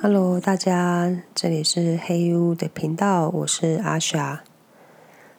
Hello，大家，这里是黑屋的频道，我是阿霞。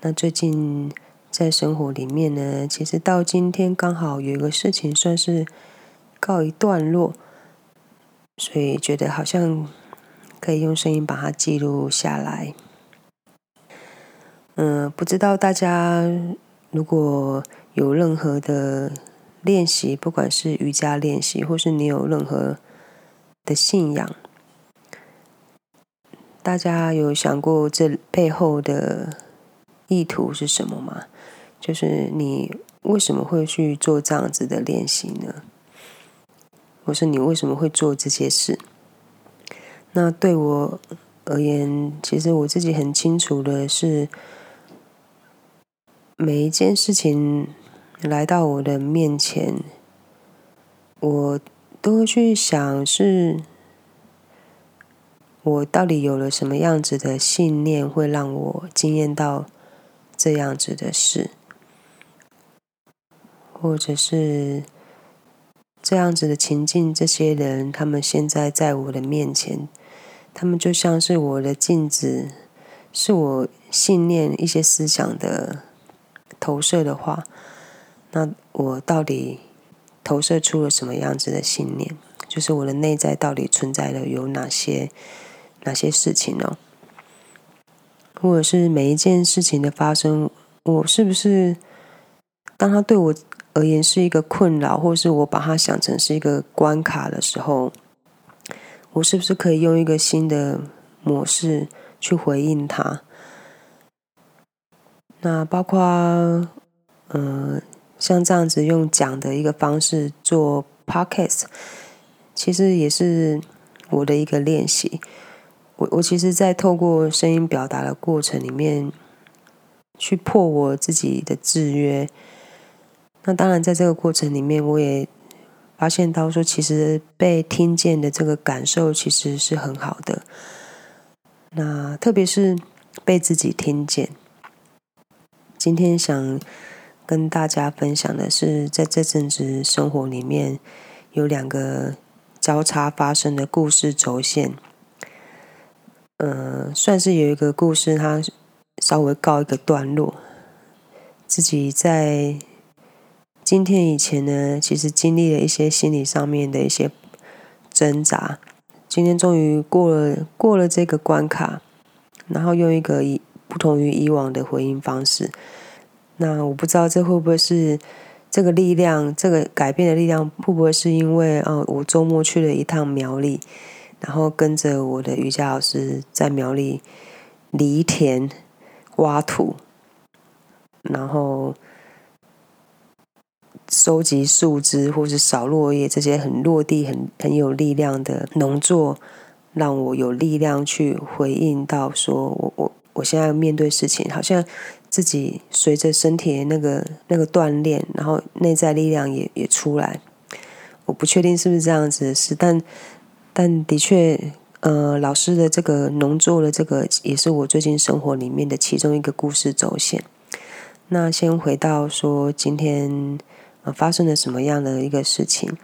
那最近在生活里面呢，其实到今天刚好有一个事情算是告一段落，所以觉得好像可以用声音把它记录下来。嗯，不知道大家如果有任何的练习，不管是瑜伽练习，或是你有任何的信仰。大家有想过这背后的意图是什么吗？就是你为什么会去做这样子的练习呢？或是你为什么会做这些事？那对我而言，其实我自己很清楚的是，每一件事情来到我的面前，我都会去想是。我到底有了什么样子的信念，会让我惊艳到这样子的事，或者是这样子的情境？这些人，他们现在在我的面前，他们就像是我的镜子，是我信念一些思想的投射的话，那我到底投射出了什么样子的信念？就是我的内在到底存在的有哪些？哪些事情呢？或者是每一件事情的发生，我是不是当他对我而言是一个困扰，或是我把它想成是一个关卡的时候，我是不是可以用一个新的模式去回应他？那包括嗯，像这样子用讲的一个方式做 podcast，其实也是我的一个练习。我我其实，在透过声音表达的过程里面，去破我自己的制约。那当然，在这个过程里面，我也发现到说，其实被听见的这个感受其实是很好的。那特别是被自己听见。今天想跟大家分享的是，在这阵子生活里面，有两个交叉发生的故事轴线。嗯，算是有一个故事，他稍微告一个段落。自己在今天以前呢，其实经历了一些心理上面的一些挣扎。今天终于过了过了这个关卡，然后用一个以不同于以往的回应方式。那我不知道这会不会是这个力量，这个改变的力量会不会是因为哦，我周末去了一趟苗栗。然后跟着我的瑜伽老师在苗栗犁田、挖土，然后收集树枝或是扫落叶，这些很落地、很很有力量的农作，让我有力量去回应到说，我我我现在面对事情，好像自己随着身体那个那个锻炼，然后内在力量也也出来。我不确定是不是这样子的事，但。但的确，呃，老师的这个农作的这个，也是我最近生活里面的其中一个故事轴线。那先回到说，今天呃发生了什么样的一个事情？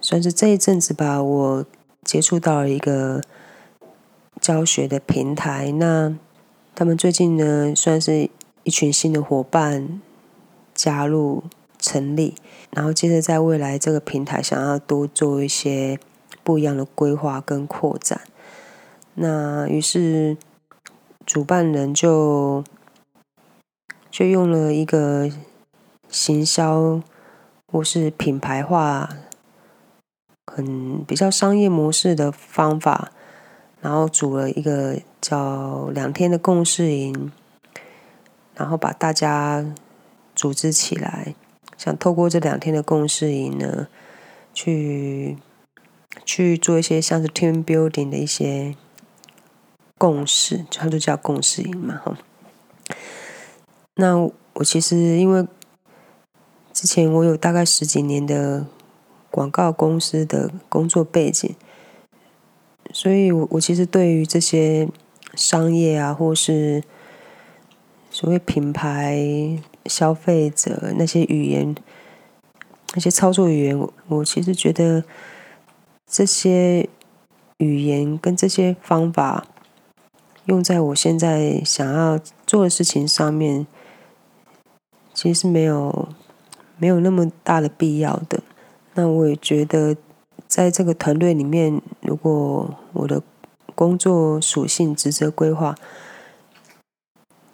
算是这一阵子吧，我接触到了一个教学的平台。那他们最近呢，算是一群新的伙伴加入成立，然后接着在未来这个平台想要多做一些。不一样的规划跟扩展，那于是主办人就就用了一个行销或是品牌化、很比较商业模式的方法，然后组了一个叫两天的共事营，然后把大家组织起来，想透过这两天的共事营呢，去。去做一些像是 team building 的一些共识，它就叫共识营嘛，哈。那我其实因为之前我有大概十几年的广告公司的工作背景，所以我我其实对于这些商业啊，或是所谓品牌、消费者那些语言、那些操作语言，我我其实觉得。这些语言跟这些方法用在我现在想要做的事情上面，其实是没有没有那么大的必要的。那我也觉得，在这个团队里面，如果我的工作属性、职责规划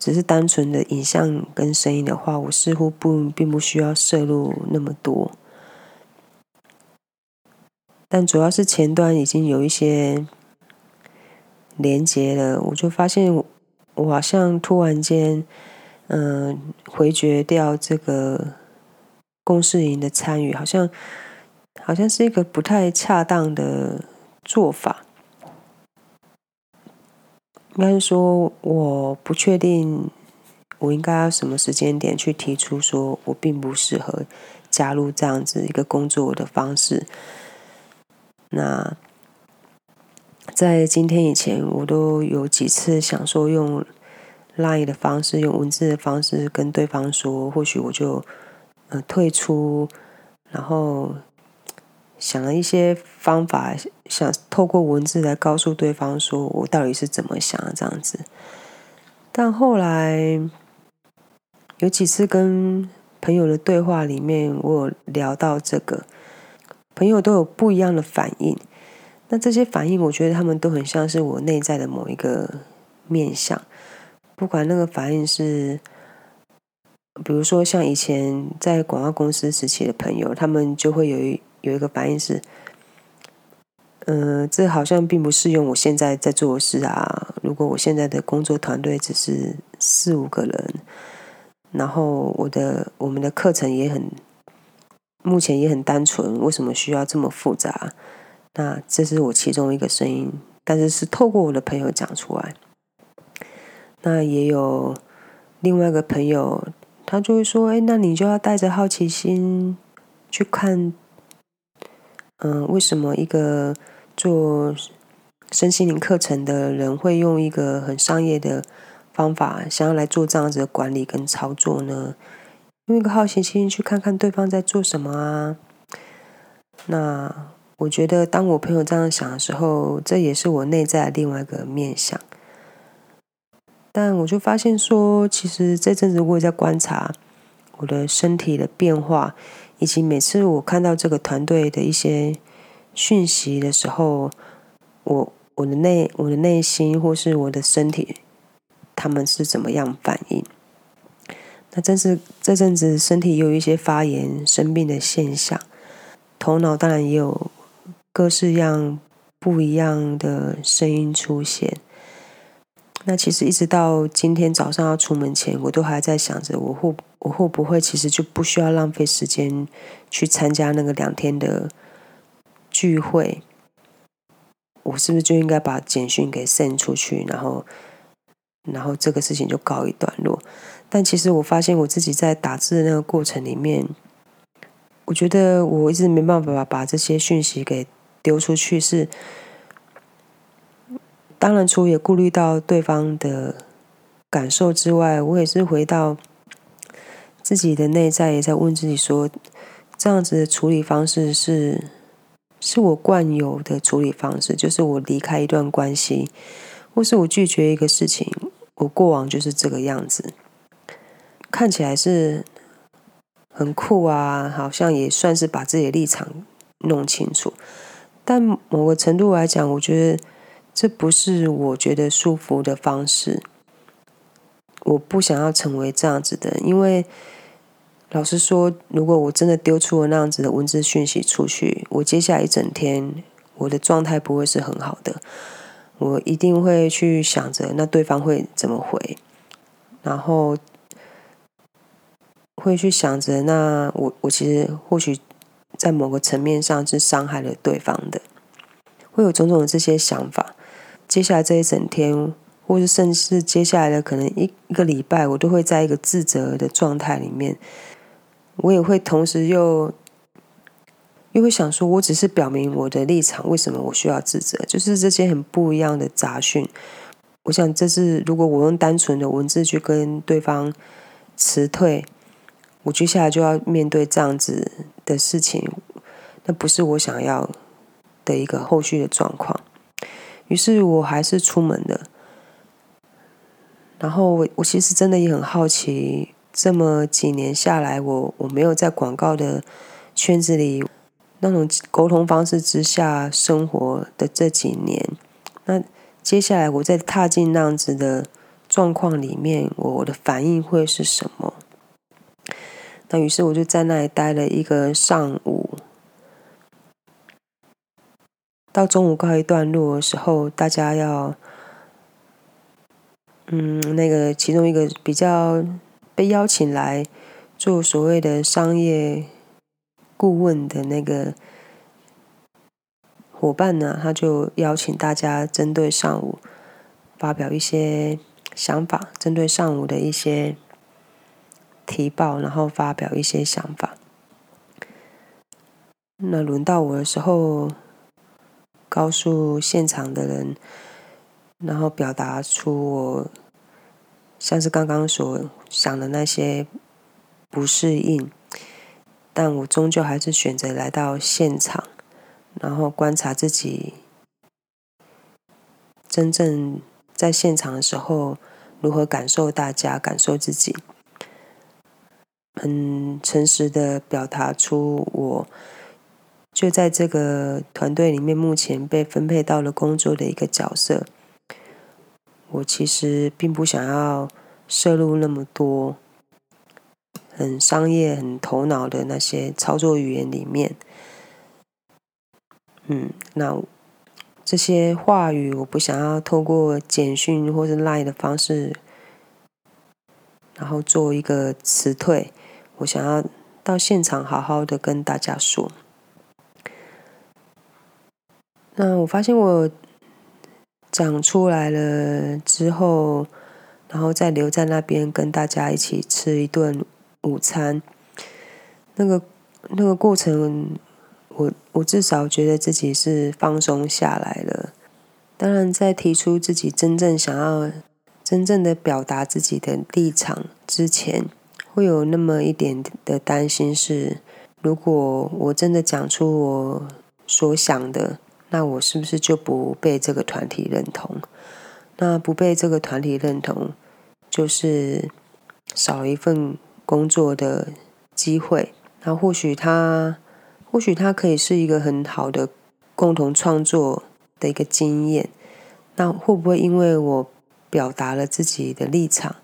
只是单纯的影像跟声音的话，我似乎不并不需要摄入那么多。但主要是前端已经有一些连接了，我就发现我好像突然间，嗯，回绝掉这个公事营的参与，好像好像是一个不太恰当的做法。应该是说，我不确定我应该要什么时间点去提出，说我并不适合加入这样子一个工作的方式。那在今天以前，我都有几次想说用 Line 的方式，用文字的方式跟对方说，或许我就呃退出，然后想了一些方法，想透过文字来告诉对方说我到底是怎么想这样子。但后来有几次跟朋友的对话里面，我有聊到这个。朋友都有不一样的反应，那这些反应，我觉得他们都很像是我内在的某一个面相。不管那个反应是，比如说像以前在广告公司时期的朋友，他们就会有一有一个反应是，嗯，这好像并不适用我现在在做的事啊。如果我现在的工作团队只是四五个人，然后我的我们的课程也很。目前也很单纯，为什么需要这么复杂？那这是我其中一个声音，但是是透过我的朋友讲出来。那也有另外一个朋友，他就会说：“哎，那你就要带着好奇心去看，嗯，为什么一个做身心灵课程的人会用一个很商业的方法，想要来做这样子的管理跟操作呢？”用一个好奇心去看看对方在做什么啊？那我觉得，当我朋友这样想的时候，这也是我内在另外一个面相。但我就发现说，其实这阵子我也在观察我的身体的变化，以及每次我看到这个团队的一些讯息的时候，我我的内我的内心或是我的身体，他们是怎么样反应？那真是这阵子身体有一些发炎、生病的现象，头脑当然也有各式样不一样的声音出现。那其实一直到今天早上要出门前，我都还在想着，我会我会不会其实就不需要浪费时间去参加那个两天的聚会？我是不是就应该把简讯给 send 出去，然后然后这个事情就告一段落？但其实我发现我自己在打字的那个过程里面，我觉得我一直没办法把这些讯息给丢出去。是，当然，除也顾虑到对方的感受之外，我也是回到自己的内在，也在问自己说：这样子的处理方式是是我惯有的处理方式，就是我离开一段关系，或是我拒绝一个事情，我过往就是这个样子。看起来是很酷啊，好像也算是把自己的立场弄清楚。但某个程度来讲，我觉得这不是我觉得舒服的方式。我不想要成为这样子的，因为老实说，如果我真的丢出了那样子的文字讯息出去，我接下来一整天我的状态不会是很好的。我一定会去想着，那对方会怎么回，然后。会去想着，那我我其实或许在某个层面上是伤害了对方的，会有种种的这些想法。接下来这一整天，或是甚至接下来的可能一一个礼拜，我都会在一个自责的状态里面。我也会同时又又会想说，我只是表明我的立场，为什么我需要自责？就是这些很不一样的杂讯。我想，这是如果我用单纯的文字去跟对方辞退。我接下来就要面对这样子的事情，那不是我想要的一个后续的状况。于是我还是出门了。然后我我其实真的也很好奇，这么几年下来，我我没有在广告的圈子里那种沟通方式之下生活的这几年，那接下来我在踏进那样子的状况里面，我的反应会是什么？那于是我就在那里待了一个上午，到中午告一段落的时候，大家要。嗯，那个其中一个比较被邀请来做所谓的商业顾问的那个伙伴呢，他就邀请大家针对上午发表一些想法，针对上午的一些提报，然后发表一些想法。那轮到我的时候，告诉现场的人。然后表达出我像是刚刚所想的那些不适应，但我终究还是选择来到现场，然后观察自己真正在现场的时候如何感受大家，感受自己，很诚实的表达出我就在这个团队里面目前被分配到了工作的一个角色。我其实并不想要摄入那么多很商业、很头脑的那些操作语言里面。嗯，那这些话语我不想要透过简讯或者 Line 的方式，然后做一个辞退。我想要到现场好好的跟大家说。那我发现我。讲出来了之后，然后再留在那边跟大家一起吃一顿午餐。那个那个过程，我我至少觉得自己是放松下来了。当然，在提出自己真正想要、真正的表达自己的立场之前，会有那么一点的担心：是如果我真的讲出我所想的。那我是不是就不被这个团体认同？那不被这个团体认同，就是少一份工作的机会。那或许他，或许他可以是一个很好的共同创作的一个经验。那会不会因为我表达了自己的立场，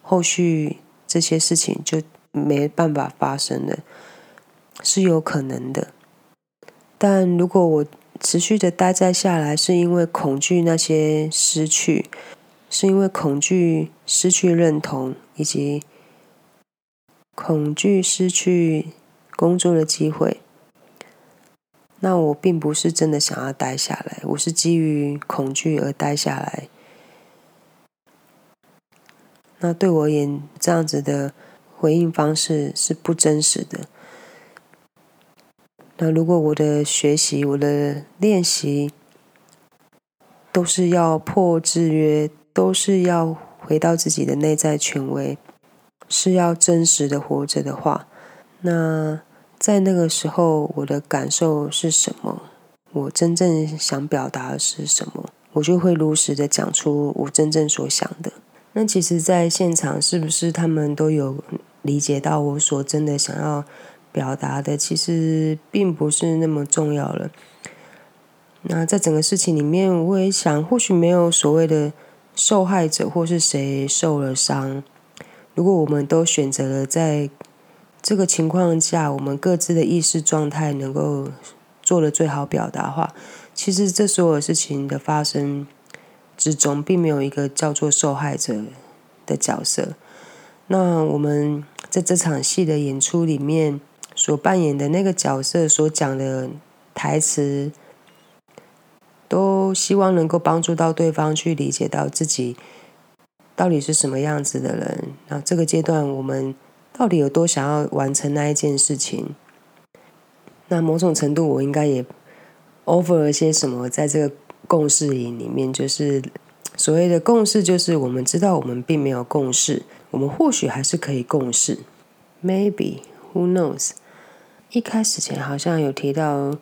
后续这些事情就没办法发生了？是有可能的。但如果我持续的待在下来，是因为恐惧那些失去，是因为恐惧失去认同，以及恐惧失去工作的机会。那我并不是真的想要待下来，我是基于恐惧而待下来。那对我而言，这样子的回应方式是不真实的。那如果我的学习、我的练习都是要破制约，都是要回到自己的内在权威，是要真实的活着的话，那在那个时候，我的感受是什么？我真正想表达的是什么？我就会如实的讲出我真正所想的。那其实，在现场是不是他们都有理解到我所真的想要？表达的其实并不是那么重要了。那在整个事情里面，我也想，或许没有所谓的受害者或是谁受了伤。如果我们都选择了在这个情况下，我们各自的意识状态能够做的最好表达话，其实这所有事情的发生之中，并没有一个叫做受害者的角色。那我们在这场戏的演出里面。所扮演的那个角色所讲的台词，都希望能够帮助到对方去理解到自己到底是什么样子的人。然后这个阶段，我们到底有多想要完成那一件事情？那某种程度，我应该也 offer 了些什么在这个共识营里面，就是所谓的共识，就是我们知道我们并没有共识，我们或许还是可以共识，maybe who knows。一开始前好像有提到，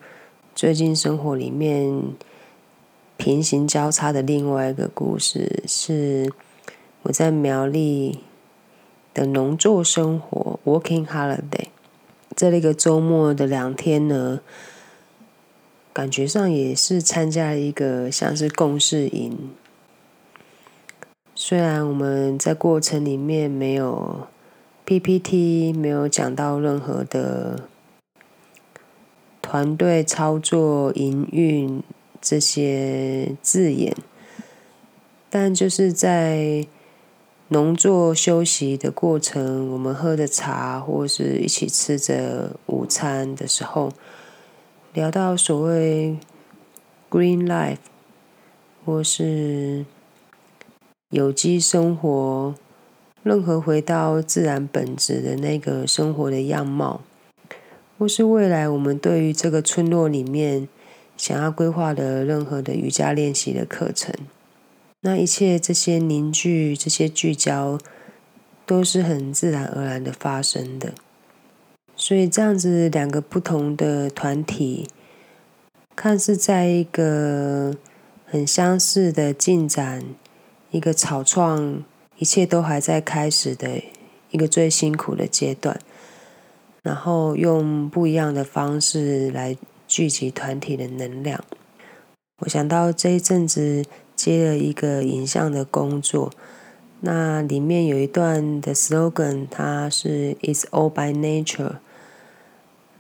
最近生活里面平行交叉的另外一个故事，是我在苗栗的农作生活 （working holiday）。这一个周末的两天呢，感觉上也是参加一个像是共事营。虽然我们在过程里面没有 PPT，没有讲到任何的团队操作、营运。这些字眼，但就是在农作休息的过程，我们喝的茶，或是一起吃着午餐的时候，聊到所谓 “green life” 或是有机生活，任何回到自然本质的那个生活的样貌，或是未来我们对于这个村落里面。想要规划的任何的瑜伽练习的课程，那一切这些凝聚、这些聚焦，都是很自然而然的发生的。所以这样子两个不同的团体，看似在一个很相似的进展，一个草创，一切都还在开始的一个最辛苦的阶段，然后用不一样的方式来。聚集团体的能量。我想到这一阵子接了一个影像的工作，那里面有一段的 slogan，它是 "It's all by nature"。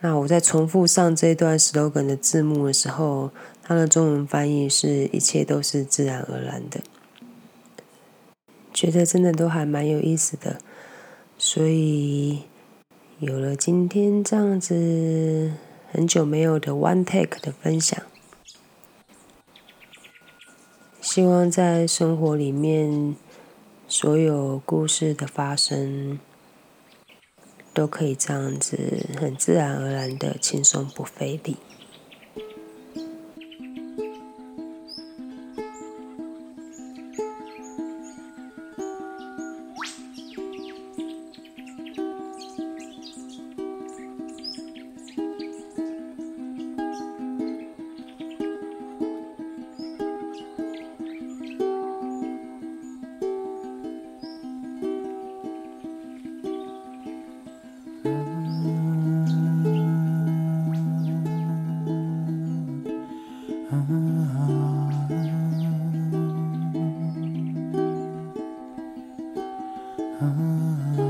那我在重复上这段 slogan 的字幕的时候，它的中文翻译是一切都是自然而然的。觉得真的都还蛮有意思的，所以有了今天这样子。很久没有的 One Take 的分享，希望在生活里面所有故事的发生，都可以这样子很自然而然的轻松不费力。time.